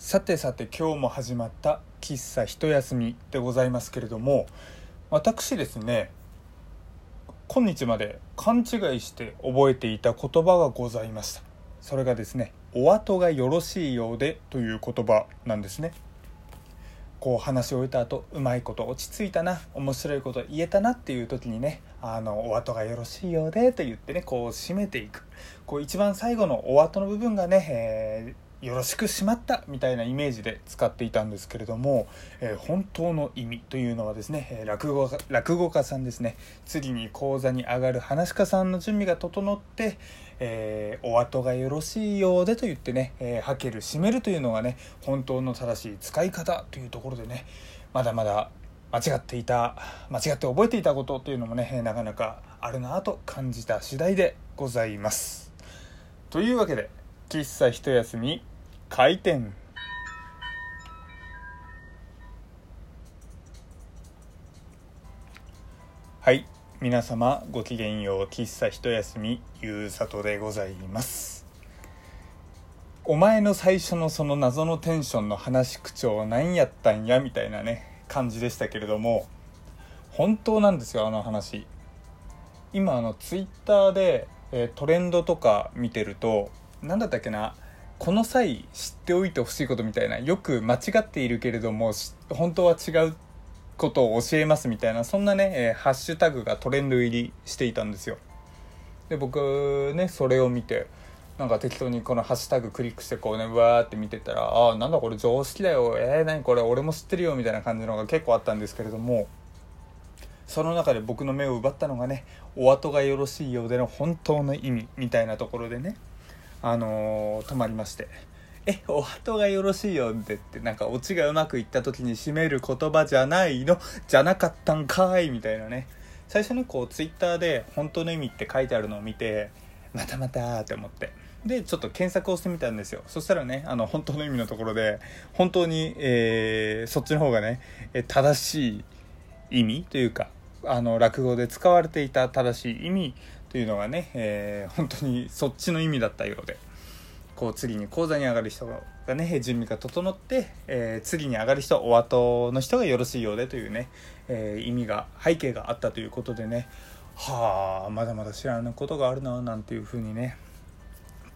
さてさて今日も始まった喫茶一休みでございますけれども私ですね今日まで勘違いして覚えていた言葉がございました。それがですね「お後がよろしいようで」という言葉なんですね。こう話し終えた後うまいこと落ち着いたな面白いこと言えたなっていう時にね「あのお後がよろしいようで」と言ってねこう締めていく。こう一番最後のお後の部分がね、えーよろしくしまったみたいなイメージで使っていたんですけれども、えー、本当の意味というのはですね、落語落語家さんですね次に講座に上がる話家さんの準備が整って、えー、お後がよろしいようでと言ってね、えはける締めるというのがね本当の正しい使い方というところでねまだまだ間違っていた間違って覚えていたことというのもねなかなかあるなと感じた次第でございます。というわけで喫茶一休み開店。はい皆様ごきげんよう喫茶一休みゆうさとでございます。お前の最初のその謎のテンションの話口調何やったんやみたいなね感じでしたけれども本当なんですよあの話。今あのツイッターで、えー、トレンドとか見てると何だったっけなこの際知っておいてほしいことみたいなよく間違っているけれども本当は違うことを教えますみたいなそんなね、えー、ハッシュタグがトレンド入りしていたんですよ。で僕ねそれを見てなんか適当にこのハッシュタグクリックしてこうねうわーって見てたらああなんだこれ常識だよえー、何これ俺も知ってるよみたいな感じのが結構あったんですけれどもその中で僕の目を奪ったのがねお後がよろしいようでの本当の意味みたいなところでねあのー、泊まりまして「えお後がよろしいよ」ってってなんかオチがうまくいった時に締める言葉じゃないの？じゃなかったんかい？みたいなね。最初にこうツイッターで「本当の意味」って書いてあるのを見てまたまたって思って。でちょっと検索をしてみたんですよ。そしたらねあの本当の意味のところで本当に、えー、そっちの方がね正しい意味というかあの落語で使われていた正しい意味というのがね、えー、本当にそっちの意味だったようでこう次に講座に上がる人がね準備が整って、えー、次に上がる人お後の人がよろしいようでというね、えー、意味が背景があったということでねはあまだまだ知らぬことがあるななんていうふうにね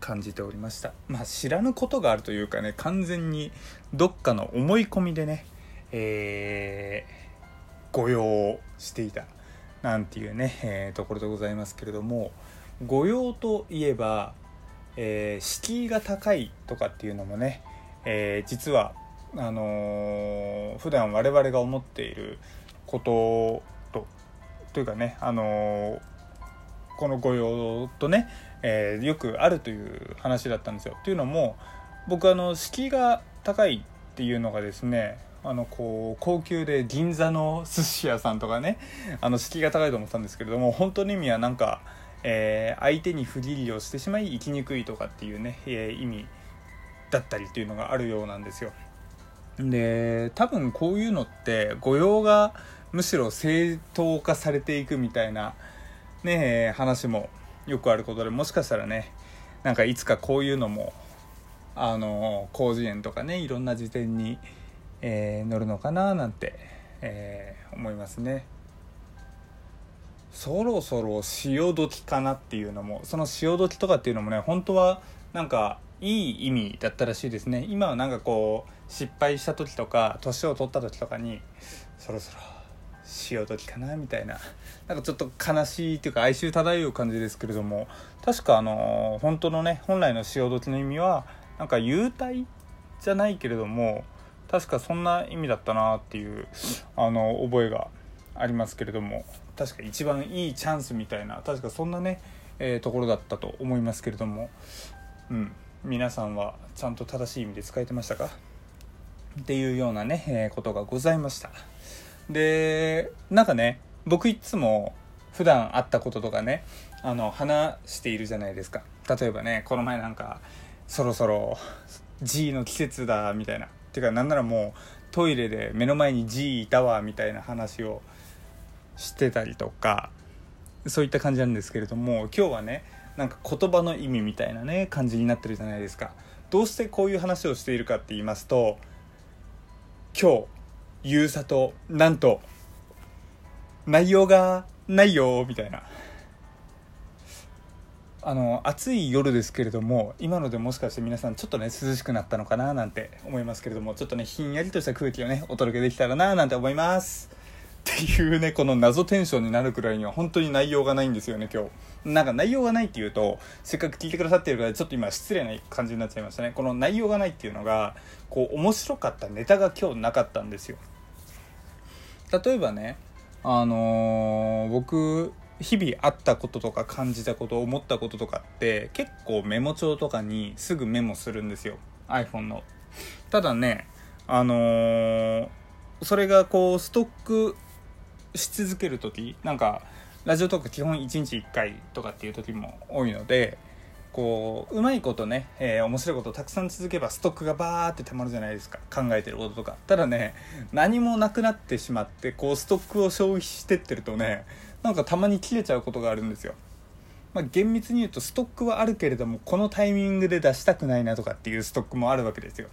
感じておりました。まあ知らぬことがあるというかね完全にどっかの思い込みでねえー、御用していた。なんていうね、えー、ところでございますけれども御用といえば、えー、敷居が高いとかっていうのもね、えー、実はあのー、普段我々が思っていることとというかね、あのー、この御用とね、えー、よくあるという話だったんですよ。というのも僕あの敷居が高いっていうのがですねあのこう高級で銀座の寿司屋さんとかねあの敷居が高いと思ったんですけれども本当の意味はなんか、えー、相手に不義理をしてしまい生きにくいとかっていうね、えー、意味だったりっていうのがあるようなんですよ。で多分こういうのって御用がむしろ正当化されていくみたいなね話もよくあることでもしかしたらねなんかいつかこういうのもあの広辞苑とかねいろんな辞典にえー、乗るのかななんて、えー、思いますね。そろそろ潮時かなっていうのもその潮時とかっていうのもね本当はなんかいい意味だったらしいですね今はなんかこう失敗した時とか年を取った時とかにそろそろ潮時かなみたいななんかちょっと悲しいっていうか哀愁漂う感じですけれども確かあの本当のね本来の潮時の意味はなんか幽体じゃないけれども確かそんな意味だったなっていうあの覚えがありますけれども確か一番いいチャンスみたいな確かそんなね、えー、ところだったと思いますけれども、うん、皆さんはちゃんと正しい意味で使えてましたか？っていうようなね、えー、ことがございました。でなんかね僕いつも普段会ったこととかねあの話しているじゃないですか。例えばねこの前なんかそろそろ G の季節だみたいな。てかなんならもうトイレで目の前に G いたわみたいな話をしてたりとかそういった感じなんですけれども今日はねなんか言葉の意味みたいなね感じになってるじゃないですか。どうしてこういう話をしているかって言いますと今日ゆうさとなんと内容がないよみたいな。あの暑い夜ですけれども今のでもしかして皆さんちょっとね涼しくなったのかななんて思いますけれどもちょっとねひんやりとした空気をねお届けできたらななんて思います。っていうねこの謎テンションになるくらいには本当に内容がないんですよね今日。なんか内容がないっていうとせっかく聞いてくださってるからちょっと今失礼な感じになっちゃいましたね。この内容がないっていうのがこう面白かったネタが今日なかったんですよ。例えばねあのー、僕日々あったこととか感じたこと思ったこととかって結構メモ帳とかにすぐメモするんですよ。iPhone の。ただねあのー、それがこうストックし続ける時なんかラジオとか基本1日1回とかっていう時も多いのでこううまいことね、えー、面白いことたくさん続けばストックがバーってたまるじゃないですか。考えてることとか。ただね何もなくなってしまってこうストックを消費してってるとねなんかたまに切れちゃうことがあるんですよ。まあ、厳密に言うとストックはあるけれどもこのタイミングで出したくないなとかっていうストックもあるわけですよ。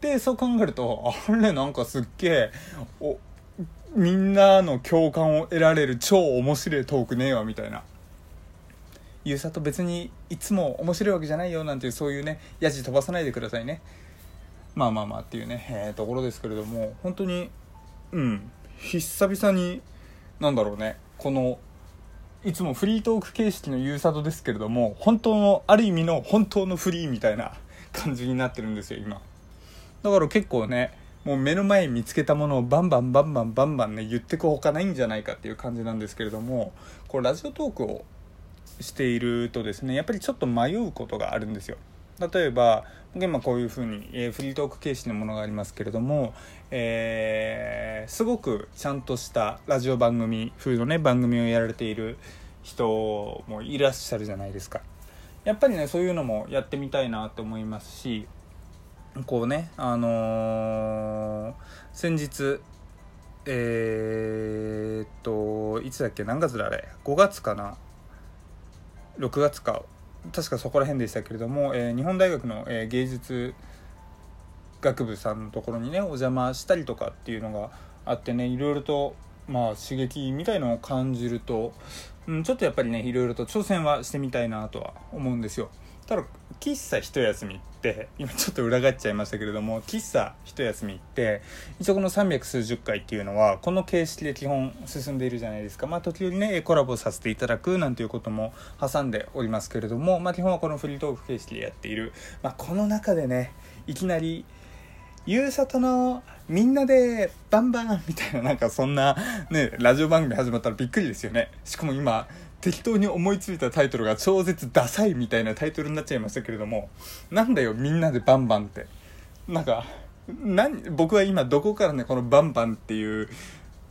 でそう考えるとあれなんかすっげえみんなの共感を得られる超面白いトークねえわみたいな。ゆうさと別にいつも面白いわけじゃないよなんていうそういうねやじ飛ばさないでくださいね。まあまあまあっていうね、えー、ところですけれども本当にうん久々になんだろうね。このいつもフリートーク形式のゆうさとですけれども本当のある意味の本当のフリーみたいな 感じになってるんですよ今。だから結構ねもう目の前に見つけたものをバンバンバンバンバンバンね言ってくほかないんじゃないかっていう感じなんですけれどもこうラジオトークをしているとですねやっぱりちょっと迷うことがあるんですよ。例えば今こういうふうに、えー、フリートーク形式のものがありますけれども、えー、すごくちゃんとしたラジオ番組風のね番組をやられている人もいらっしゃるじゃないですか。やっぱりねそういうのもやってみたいなと思いますしこうねあのー、先日えー、っといつだっけ何月だあれ？5月かな？6月か。確かそこら辺でしたけれども、えー、日本大学の、えー、芸術学部さんのところにねお邪魔したりとかっていうのがあってねいろいろとまあ刺激みたいのを感じると、うん、ちょっとやっぱりねいろいろと挑戦はしてみたいなとは思うんですよ。ただ喫茶一休みって今ちょっと裏返っちゃいましたけれども喫茶一休みって一応この300数十回っていうのはこの形式で基本進んでいるじゃないですか。まあ時折ねコラボさせていただくなんていうことも挟んでおりますけれどもまあ基本はこのフリートーク形式でやっている、まあ、この中でねいきなりゆうさとのみんなでバンバンみたいななんかそんなねラジオ番組始まったらびっくりですよね。しかも今適当に思いついたタイトルが超絶ダサいみたいなタイトルになっちゃいましたけれどもなんだよみんなでバンバンって。なんか何僕は今どこからねこのバンバンっていう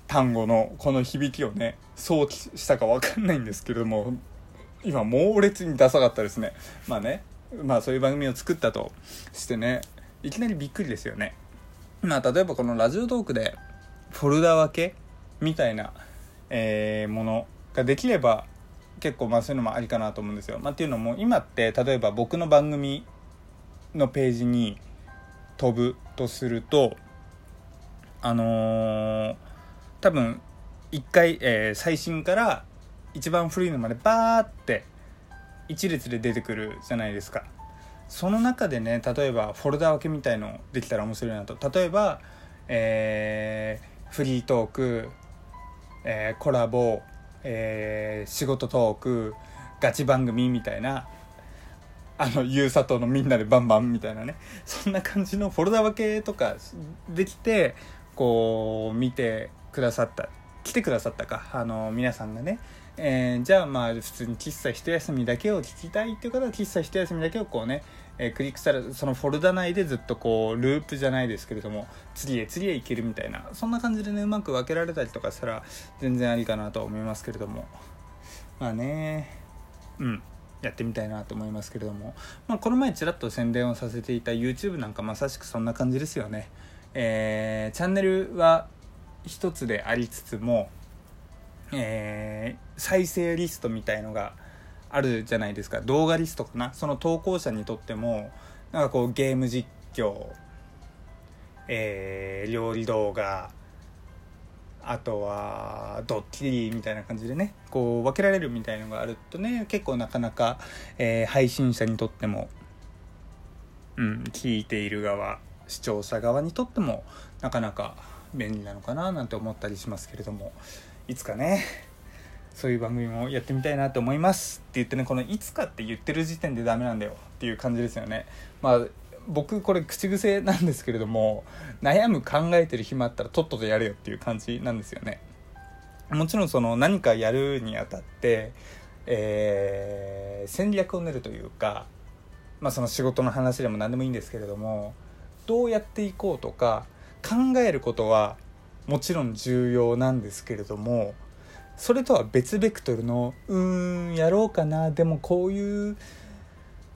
単語のこの響きをね想起したか分かんないんですけれども今猛烈にダサかったですね。まあねまあそういう番組を作ったとしてねいきなりびっくりですよね。まあ例えばこのラジオトークでフォルダ分けみたいな、えー、ものができれば結構まあそういうのもありかなと思うんですよ。まあ、っていうのも今って例えば僕の番組のページに飛ぶとするとあのー、多分1回、えー、最新から一番古いのまでバーって一列で出てくるじゃないですか。その中でね例えばフォルダ分けみたいのできたら面白いなと例えば、えー、フリートーク、えー、コラボえー、仕事トークガチ番組みたいなあのゆうさとのみんなでバンバンみたいなね。そんな感じのフォルダ分けとかできてこう見てくださった。来てくださったか。あの皆さんがね。えー、じゃあまあ普通に喫茶一休みだけを聞きたいっていう方は喫茶一休みだけをこうね、えー、クリックしたらそのフォルダ内でずっとこうループじゃないですけれども次へ次へ行けるみたいなそんな感じでねうまく分けられたりとかしたら全然ありかなと思いますけれども。まあねうんやってみたいなと思いますけれども、まあ、この前ちらっと宣伝をさせていた YouTube なんかまさしくそんな感じですよね、えー、チャンネルは一つでありつつもえー、再生リストみたいのがあるじゃないですか。動画リストかな。その投稿者にとってもなんかこうゲーム実況えー、料理動画あとはドッキリみたいな感じでねこう分けられるみたいのがあるとね結構なかなか、えー、配信者にとっても、うん、聞いている側視聴者側にとってもなかなか便利なのかななんて思ったりしますけれども。いつかねそういう番組もやってみたいなと思いますって言ってねこの「いつか」って言ってる時点でダメなんだよっていう感じですよね。まあ僕これ口癖なんですけれども悩む考えてる暇あったらとっととやれよっていう感じなんですよね。もちろんその何かやるにあたって、えー、戦略を練るというか、まあ、その仕事の話でも何でもいいんですけれどもどうやっていこうとか考えることはもちろん重要なんですけれどもそれとは別ベクトルのうーんやろうかなでもこういう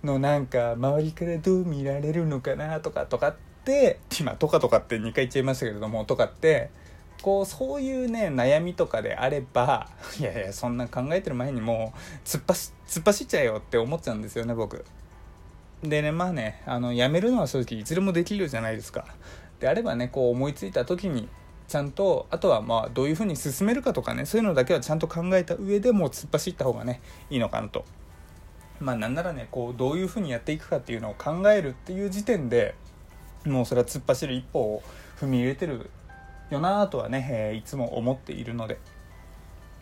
のなんか周りからどう見られるのかなとかとかって今とかとかって2回言っちゃいましたけれどもとかってこうそういうね悩みとかであればいやいやそんな考えてる前にもう突っ走突っ走っちゃえよって思っちゃうんですよね僕。でねまあねあのやめるのは正直いつでもできるじゃないですか。であればねこう思いついた時にちゃんとあとはまあどういうふうに進めるかとかねそういうのだけはちゃんと考えた上でもう突っ走った方がねいいのかなと。まあなんならねこうどういうふうにやっていくかっていうのを考えるっていう時点でもうそれは突っ走る一歩を踏み入れてるよなとはね、えー、いつも思っているので。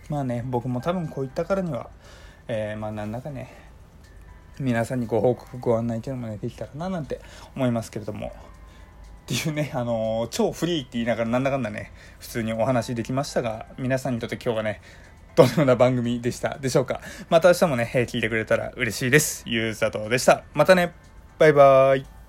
まあね僕も多分こういったからには、えー、まあなんだかね皆さんにご報告ご案内っていうのもねできたらななんて思いますけれどもっていうね、あのー、超フリーって言いながらなんだかんだね普通にお話できましたが皆さんにとって今日はねどのような番組でしたでしょうかまた明日もね、聞いてくれたら嬉しいです。ゆうさとでした。またね、バイバーイ。